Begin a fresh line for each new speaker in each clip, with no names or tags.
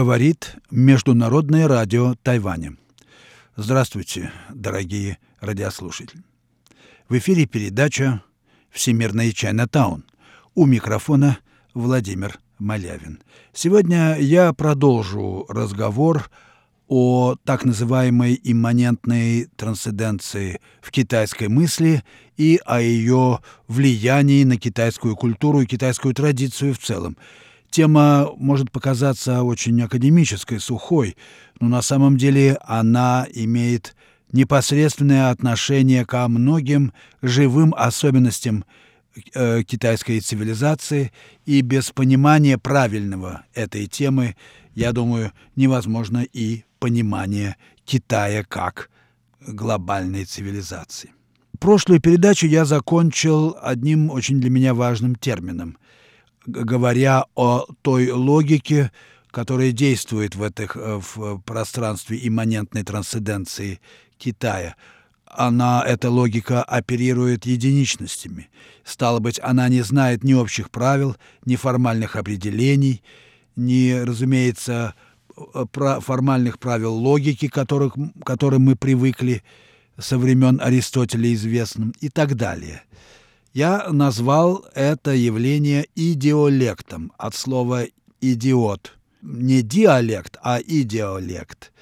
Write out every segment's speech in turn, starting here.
Говорит Международное радио Тайваня. Здравствуйте, дорогие радиослушатели. В эфире передача «Всемирный Чайнатаун». У микрофона Владимир Малявин. Сегодня я продолжу разговор о так называемой имманентной трансценденции в китайской мысли и о ее влиянии на китайскую культуру и китайскую традицию в целом. Тема может показаться очень академической, сухой, но на самом деле она имеет непосредственное отношение ко многим живым особенностям э, китайской цивилизации, и без понимания правильного этой темы, я думаю, невозможно и понимание Китая как глобальной цивилизации. Прошлую передачу я закончил одним очень для меня важным термином – говоря о той логике, которая действует в, этих, э, в пространстве имманентной трансценденции Китая. Она, эта логика оперирует единичностями. Стало быть, она не знает ни общих правил, ни формальных определений, ни, разумеется, э, формальных правил логики, которых, к которым мы привыкли со времен Аристотеля известным, и так далее – я назвал это явление идиолектом от слова «идиот». Не диалект, а идиолект.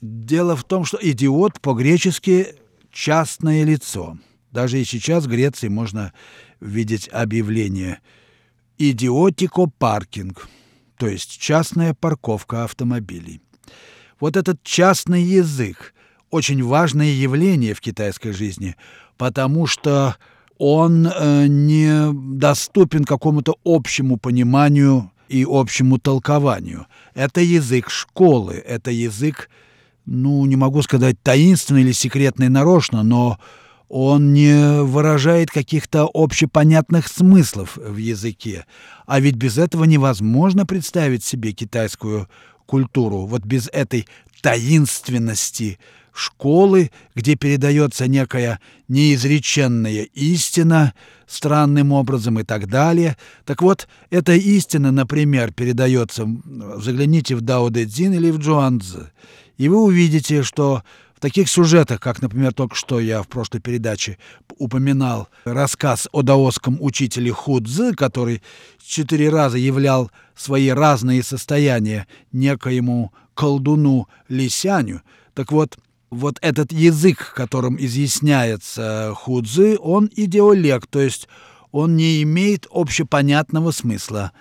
Дело в том, что идиот по-гречески «частное лицо». Даже и сейчас в Греции можно видеть объявление «идиотико паркинг», то есть частная парковка автомобилей. Вот этот частный язык – очень важное явление в китайской жизни, потому что он э, не доступен какому-то общему пониманию и общему толкованию. Это язык школы, это язык, ну, не могу сказать таинственный или секретный нарочно, но он не выражает каких-то общепонятных смыслов в языке. А ведь без этого невозможно представить себе китайскую культуру. Вот без этой таинственности, школы, где передается некая неизреченная истина странным образом и так далее. Так вот, эта истина, например, передается, загляните в Дао Дэ Цзин или в Джуанцзы, и вы увидите, что в таких сюжетах, как, например, только что я в прошлой передаче упоминал рассказ о даосском учителе Худзы, который четыре раза являл свои разные состояния некоему колдуну Лисяню, так вот, вот этот язык, которым изъясняется худзы, он идеолект, то есть он не имеет общепонятного смысла.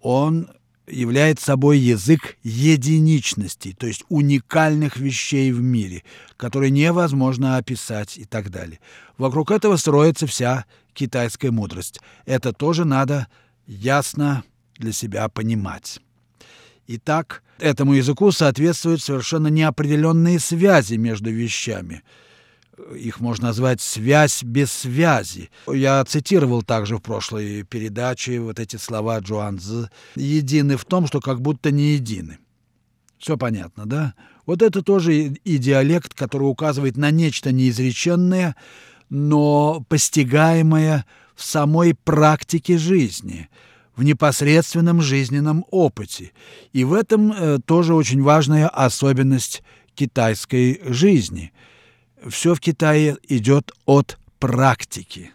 Он является собой язык единичности, то есть уникальных вещей в мире, которые невозможно описать и так далее. Вокруг этого строится вся китайская мудрость. Это тоже надо ясно для себя понимать. Итак, этому языку соответствуют совершенно неопределенные связи между вещами. Их можно назвать «связь без связи». Я цитировал также в прошлой передаче вот эти слова Джуанзы. «Едины в том, что как будто не едины». Все понятно, да? Вот это тоже идиолект, который указывает на нечто неизреченное, но постигаемое в самой практике жизни – в непосредственном жизненном опыте. И в этом э, тоже очень важная особенность китайской жизни. Все в Китае идет от практики.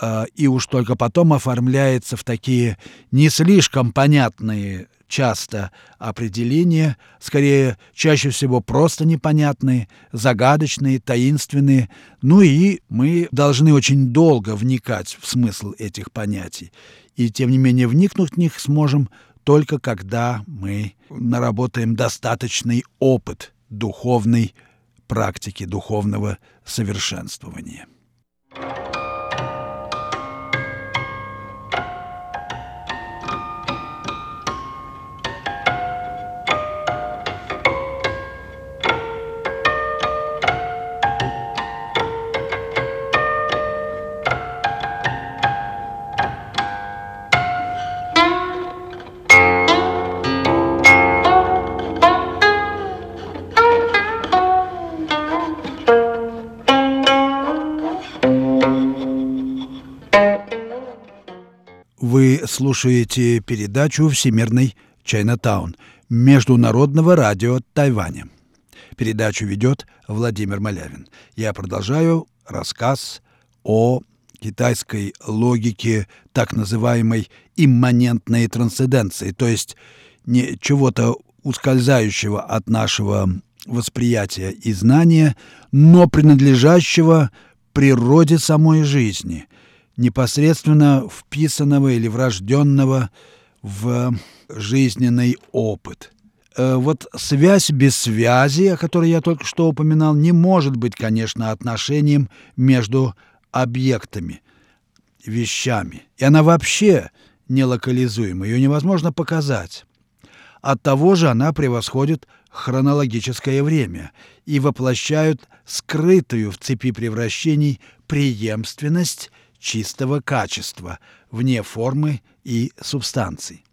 Э, и уж только потом оформляется в такие не слишком понятные часто определения, скорее, чаще всего просто непонятные, загадочные, таинственные. Ну и мы должны очень долго вникать в смысл этих понятий. И тем не менее вникнуть в них сможем только когда мы наработаем достаточный опыт духовной практики, духовного совершенствования. Слушаете передачу «Всемирный Чайнатаун». Международного радио Тайваня. Передачу ведет Владимир Малявин. Я продолжаю рассказ о китайской логике так называемой имманентной трансценденции, то есть не чего-то ускользающего от нашего восприятия и знания, но принадлежащего природе самой жизни, непосредственно вписанного или врожденного в жизненный опыт. Э, вот связь без связи, о которой я только что упоминал, не может быть, конечно, отношением между объектами, вещами. И она вообще нелокализуема, ее невозможно показать. От того же она превосходит хронологическое время и воплощают скрытую в цепи превращений преемственность чистого качества вне формы и субстанций.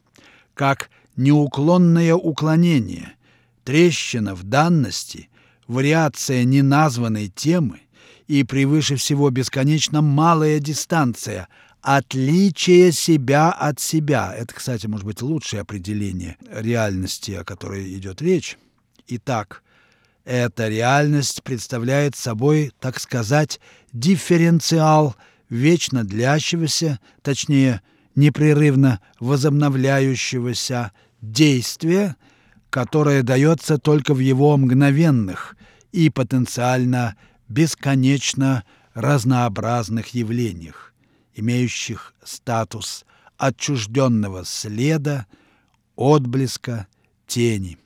Как неуклонное уклонение, трещина в данности, вариация неназванной темы и превыше всего бесконечно малая дистанция – отличие себя от себя. Это, кстати, может быть лучшее определение реальности, о которой идет речь. Итак, эта реальность представляет собой, так сказать, дифференциал вечно длящегося, точнее, непрерывно возобновляющегося действия, которое дается только в его мгновенных и потенциально бесконечно разнообразных явлениях имеющих статус отчужденного следа, отблеска, тени.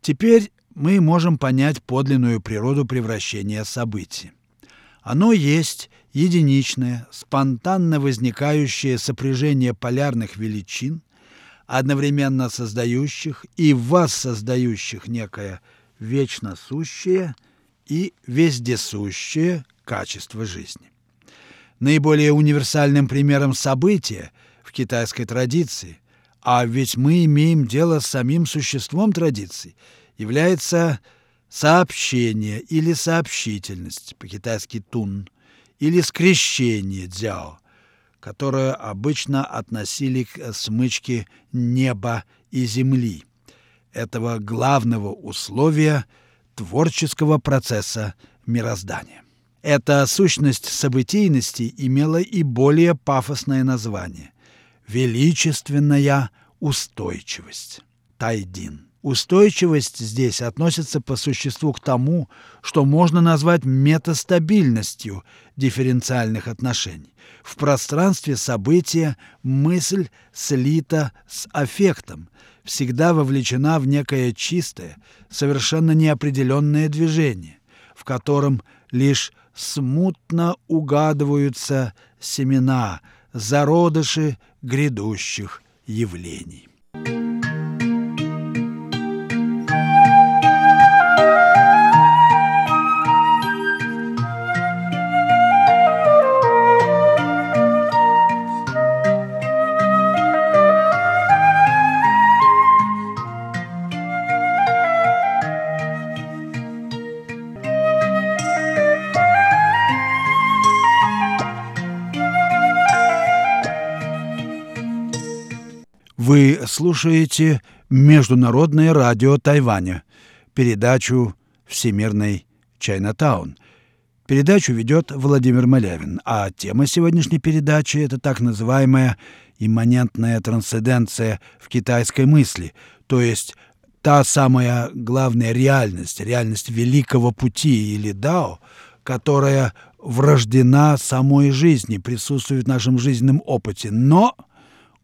Теперь мы можем понять подлинную природу превращения событий. Оно есть единичное, спонтанно возникающее сопряжение полярных величин, одновременно создающих и воссоздающих некое вечно сущее и вездесущее качество жизни. Наиболее универсальным примером события в китайской традиции, а ведь мы имеем дело с самим существом традиции, является сообщение или сообщительность, по-китайски тун, или скрещение дзяо, которое обычно относили к смычке неба и земли, этого главного условия творческого процесса мироздания. Эта сущность событийности имела и более пафосное название – величественная устойчивость – тайдин. Устойчивость здесь относится по существу к тому, что можно назвать метастабильностью дифференциальных отношений. В пространстве события мысль слита с аффектом, всегда вовлечена в некое чистое, совершенно неопределенное движение, в котором лишь смутно угадываются семена, зародыши грядущих явлений. Слушаете Международное радио Тайваня, передачу «Всемирный Чайнатаун». Передачу ведет Владимир Малявин, а тема сегодняшней передачи – это так называемая имманентная трансценденция в китайской мысли, то есть та самая главная реальность, реальность великого пути или дао, которая врождена самой жизни, присутствует в нашем жизненном опыте, но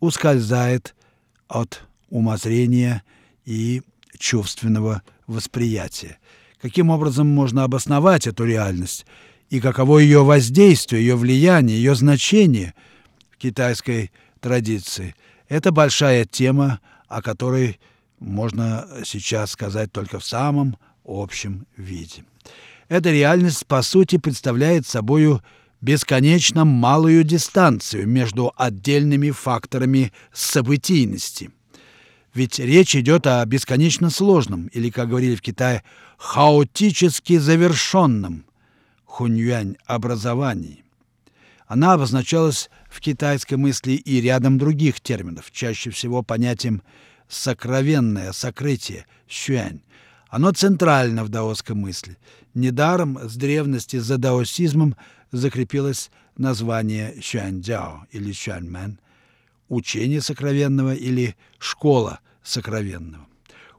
ускользает от умозрения и чувственного восприятия. Каким образом можно обосновать эту реальность и каково ее воздействие, ее влияние, ее значение в китайской традиции. Это большая тема, о которой можно сейчас сказать только в самом общем виде. Эта реальность, по сути, представляет собою бесконечно малую дистанцию между отдельными факторами событийности. Ведь речь идет о бесконечно сложном, или, как говорили в Китае, хаотически завершенном хуньюань образовании. Она обозначалась в китайской мысли и рядом других терминов, чаще всего понятием сокровенное, сокрытие, щуань. Оно центрально в даосской мысли. Недаром с древности за даосизмом закрепилось название Xuanjiao или Xuanmen, учение сокровенного или школа сокровенного.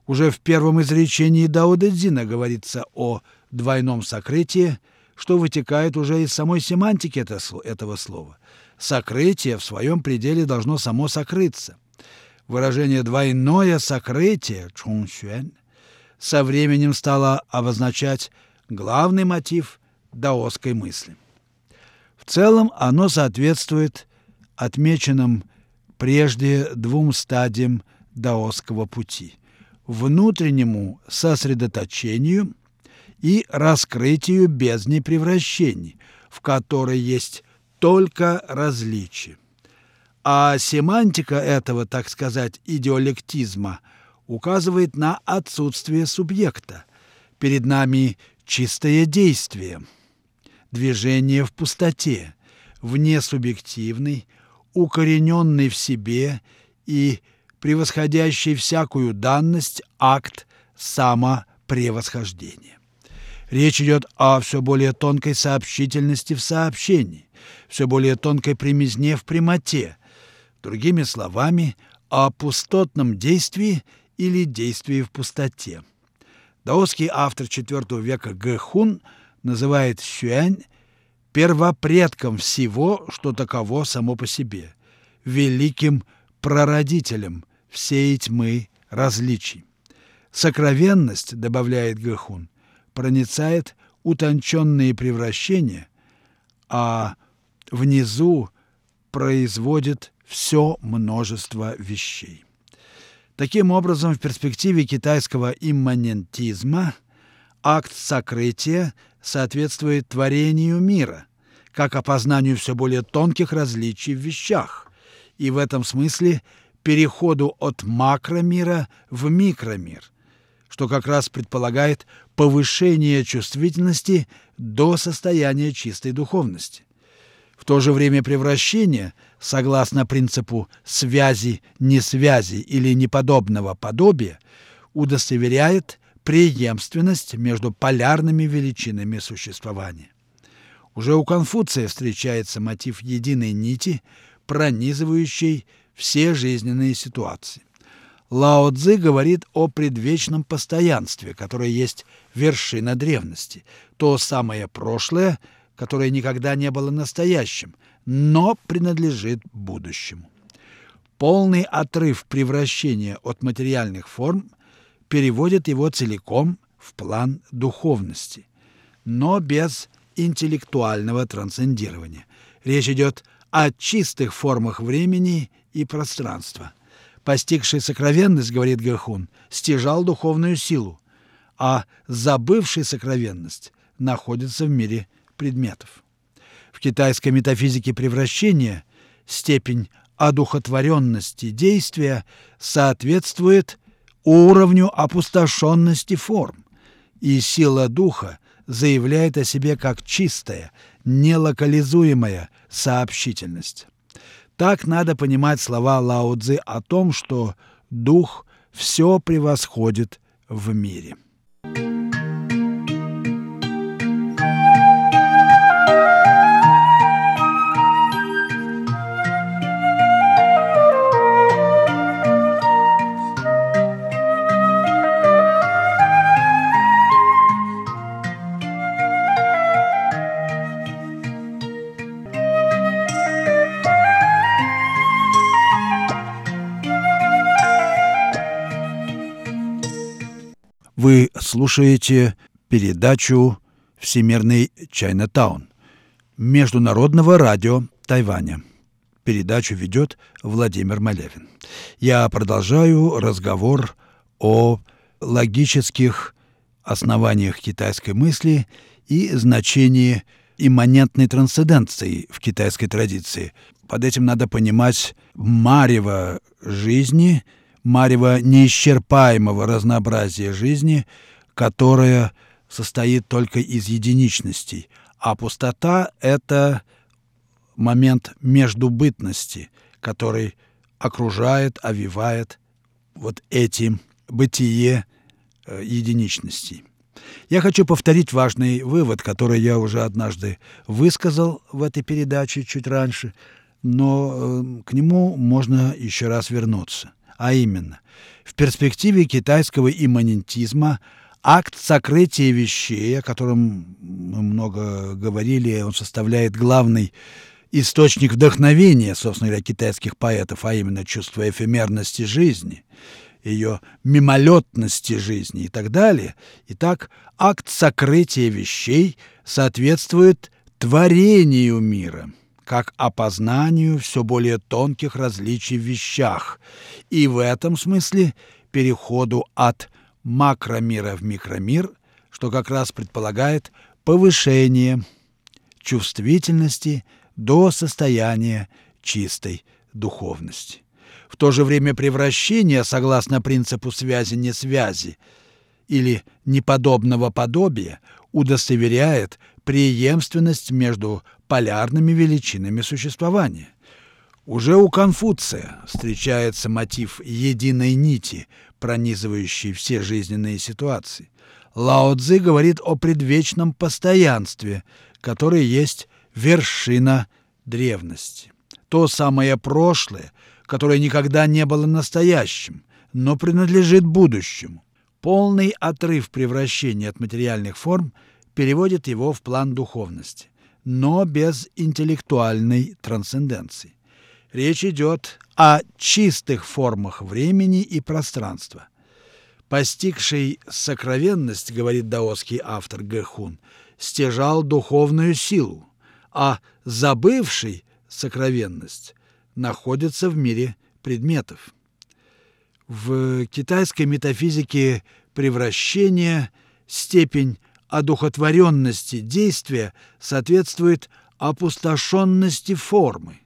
Уже в первом изречении Дао Дэ Цзина говорится о двойном сокрытии, что вытекает уже из самой семантики этого слова. Сокрытие в своем пределе должно само сокрыться. Выражение «двойное сокрытие» чуншюэн со временем стало обозначать главный мотив даосской мысли. В целом оно соответствует отмеченным прежде двум стадиям даосского пути – внутреннему сосредоточению и раскрытию бездни превращений, в которой есть только различие. А семантика этого, так сказать, идеолектизма указывает на отсутствие субъекта. Перед нами чистое действие, движение в пустоте, внесубъективный, укорененный в себе и превосходящий всякую данность акт самопревосхождения. Речь идет о все более тонкой сообщительности в сообщении, все более тонкой примизне в прямоте, другими словами, о пустотном действии или действии в пустоте. Даосский автор IV века Гэ Хун называет Сюань первопредком всего, что таково само по себе, великим прародителем всей тьмы различий. Сокровенность, добавляет Гэхун, проницает утонченные превращения, а внизу производит все множество вещей. Таким образом, в перспективе китайского имманентизма акт сокрытия соответствует творению мира, как опознанию все более тонких различий в вещах, и в этом смысле переходу от макромира в микромир, что как раз предполагает повышение чувствительности до состояния чистой духовности. В то же время превращение, согласно принципу связи-несвязи или неподобного подобия, удостоверяет преемственность между полярными величинами существования. Уже у Конфуция встречается мотив единой нити, пронизывающей все жизненные ситуации. Лао Цзы говорит о предвечном постоянстве, которое есть вершина древности, то самое прошлое, которое никогда не было настоящим, но принадлежит будущему. Полный отрыв превращения от материальных форм переводит его целиком в план духовности, но без интеллектуального трансцендирования. Речь идет о чистых формах времени и пространства – Постигший сокровенность, говорит Гахун, стяжал духовную силу, а забывший сокровенность находится в мире предметов. В китайской метафизике превращения степень одухотворенности действия соответствует уровню опустошенности форм, и сила духа заявляет о себе как чистая, нелокализуемая сообщительность. Так надо понимать слова Лао Цзы о том, что дух все превосходит в мире. Слушаете передачу «Всемирный Чайнатаун» Международного радио Тайваня. Передачу ведет Владимир Малевин. Я продолжаю разговор о логических основаниях китайской мысли и значении имманентной трансценденции в китайской традиции. Под этим надо понимать марево жизни – марево неисчерпаемого разнообразия жизни, которое состоит только из единичностей, а пустота — это момент междубытности, который окружает, овивает вот эти бытие э, единичностей. Я хочу повторить важный вывод, который я уже однажды высказал в этой передаче чуть раньше, но э, к нему можно еще раз вернуться. А именно, в перспективе китайского имманентизма акт сокрытия вещей, о котором мы много говорили, он составляет главный источник вдохновения, собственно говоря, китайских поэтов, а именно чувство эфемерности жизни – ее мимолетности жизни и так далее. Итак, акт сокрытия вещей соответствует творению мира, как опознанию все более тонких различий в вещах, и в этом смысле переходу от макромира в микромир, что как раз предполагает повышение чувствительности до состояния чистой духовности. В то же время превращение, согласно принципу связи-не-связи или неподобного подобия, удостоверяет преемственность между полярными величинами существования. Уже у Конфуция встречается мотив единой нити, пронизывающей все жизненные ситуации. Лао Цзи говорит о предвечном постоянстве, которое есть вершина древности. То самое прошлое, которое никогда не было настоящим, но принадлежит будущему. Полный отрыв превращения от материальных форм переводит его в план духовности, но без интеллектуальной трансценденции. Речь идет о чистых формах времени и пространства. Постигший сокровенность, говорит даосский автор Гэхун, стяжал духовную силу, а забывший сокровенность находятся в мире предметов. В китайской метафизике превращения степень одухотворенности действия соответствует опустошенности формы,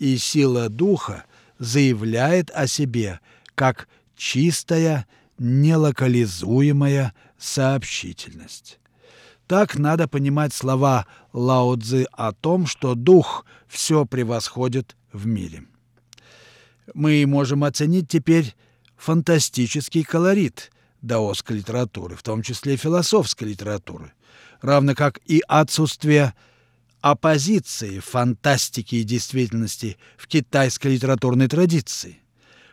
и сила духа заявляет о себе как чистая, нелокализуемая сообщительность. Так надо понимать слова Лао Цзы о том, что дух все превосходит в мире. Мы можем оценить теперь фантастический колорит даосской литературы, в том числе философской литературы, равно как и отсутствие оппозиции фантастики и действительности в китайской литературной традиции.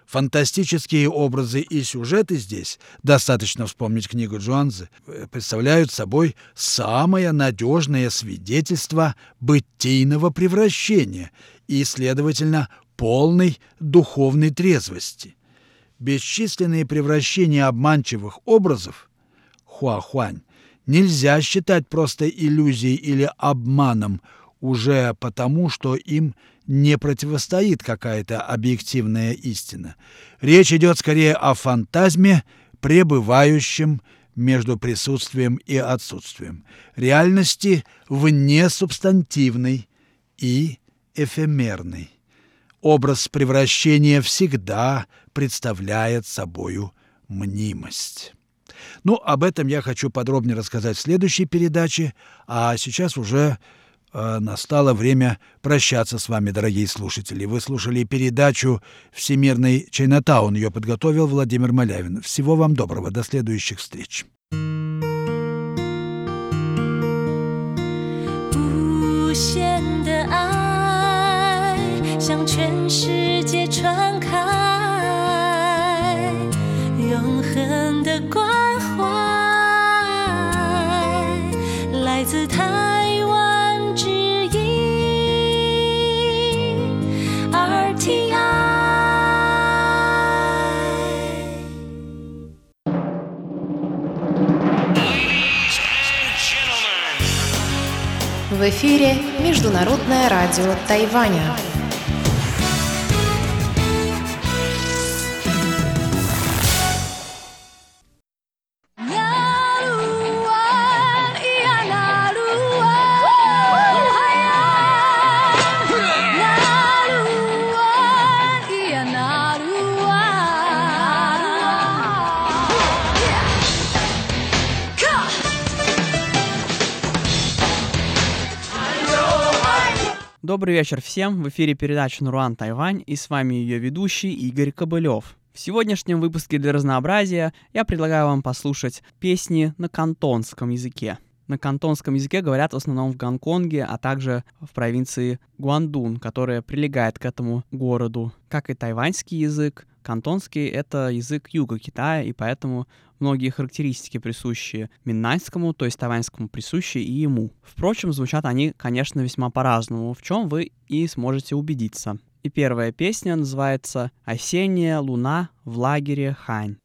Фантастические образы и сюжеты здесь, достаточно вспомнить книгу Джуанзы, представляют собой самое надежное свидетельство бытийного превращения и, следовательно, полной духовной трезвости. Бесчисленные превращения обманчивых образов Хуахуань нельзя считать просто иллюзией или обманом уже потому, что им не противостоит какая-то объективная истина. Речь идет скорее о фантазме, пребывающем между присутствием и отсутствием, реальности вне субстантивной и эфемерный. Образ превращения всегда представляет собою мнимость. Ну, об этом я хочу подробнее рассказать в следующей передаче, а сейчас уже э, настало время прощаться с вами, дорогие слушатели. Вы слушали передачу «Всемирный Чайнатаун». Ее подготовил Владимир Малявин. Всего вам доброго. До следующих встреч. 向自台湾之音 RTI。В эфире Международное радио Тайваня.
Добрый вечер всем. В эфире передача «Нуруан Тайвань» и с вами ее ведущий Игорь Кобылев. В сегодняшнем выпуске для разнообразия я предлагаю вам послушать песни на кантонском языке. На кантонском языке говорят в основном в Гонконге, а также в провинции Гуандун, которая прилегает к этому городу. Как и тайваньский язык, кантонский — это язык юга Китая, и поэтому многие характеристики, присущие миннайскому, то есть тайваньскому, присущи и ему. Впрочем, звучат они, конечно, весьма по-разному, в чем вы и сможете убедиться. И первая песня называется «Осенняя луна в лагере Хань».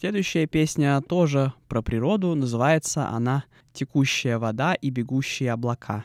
Следующая песня тоже про природу. Называется она «Текущая вода и бегущие облака».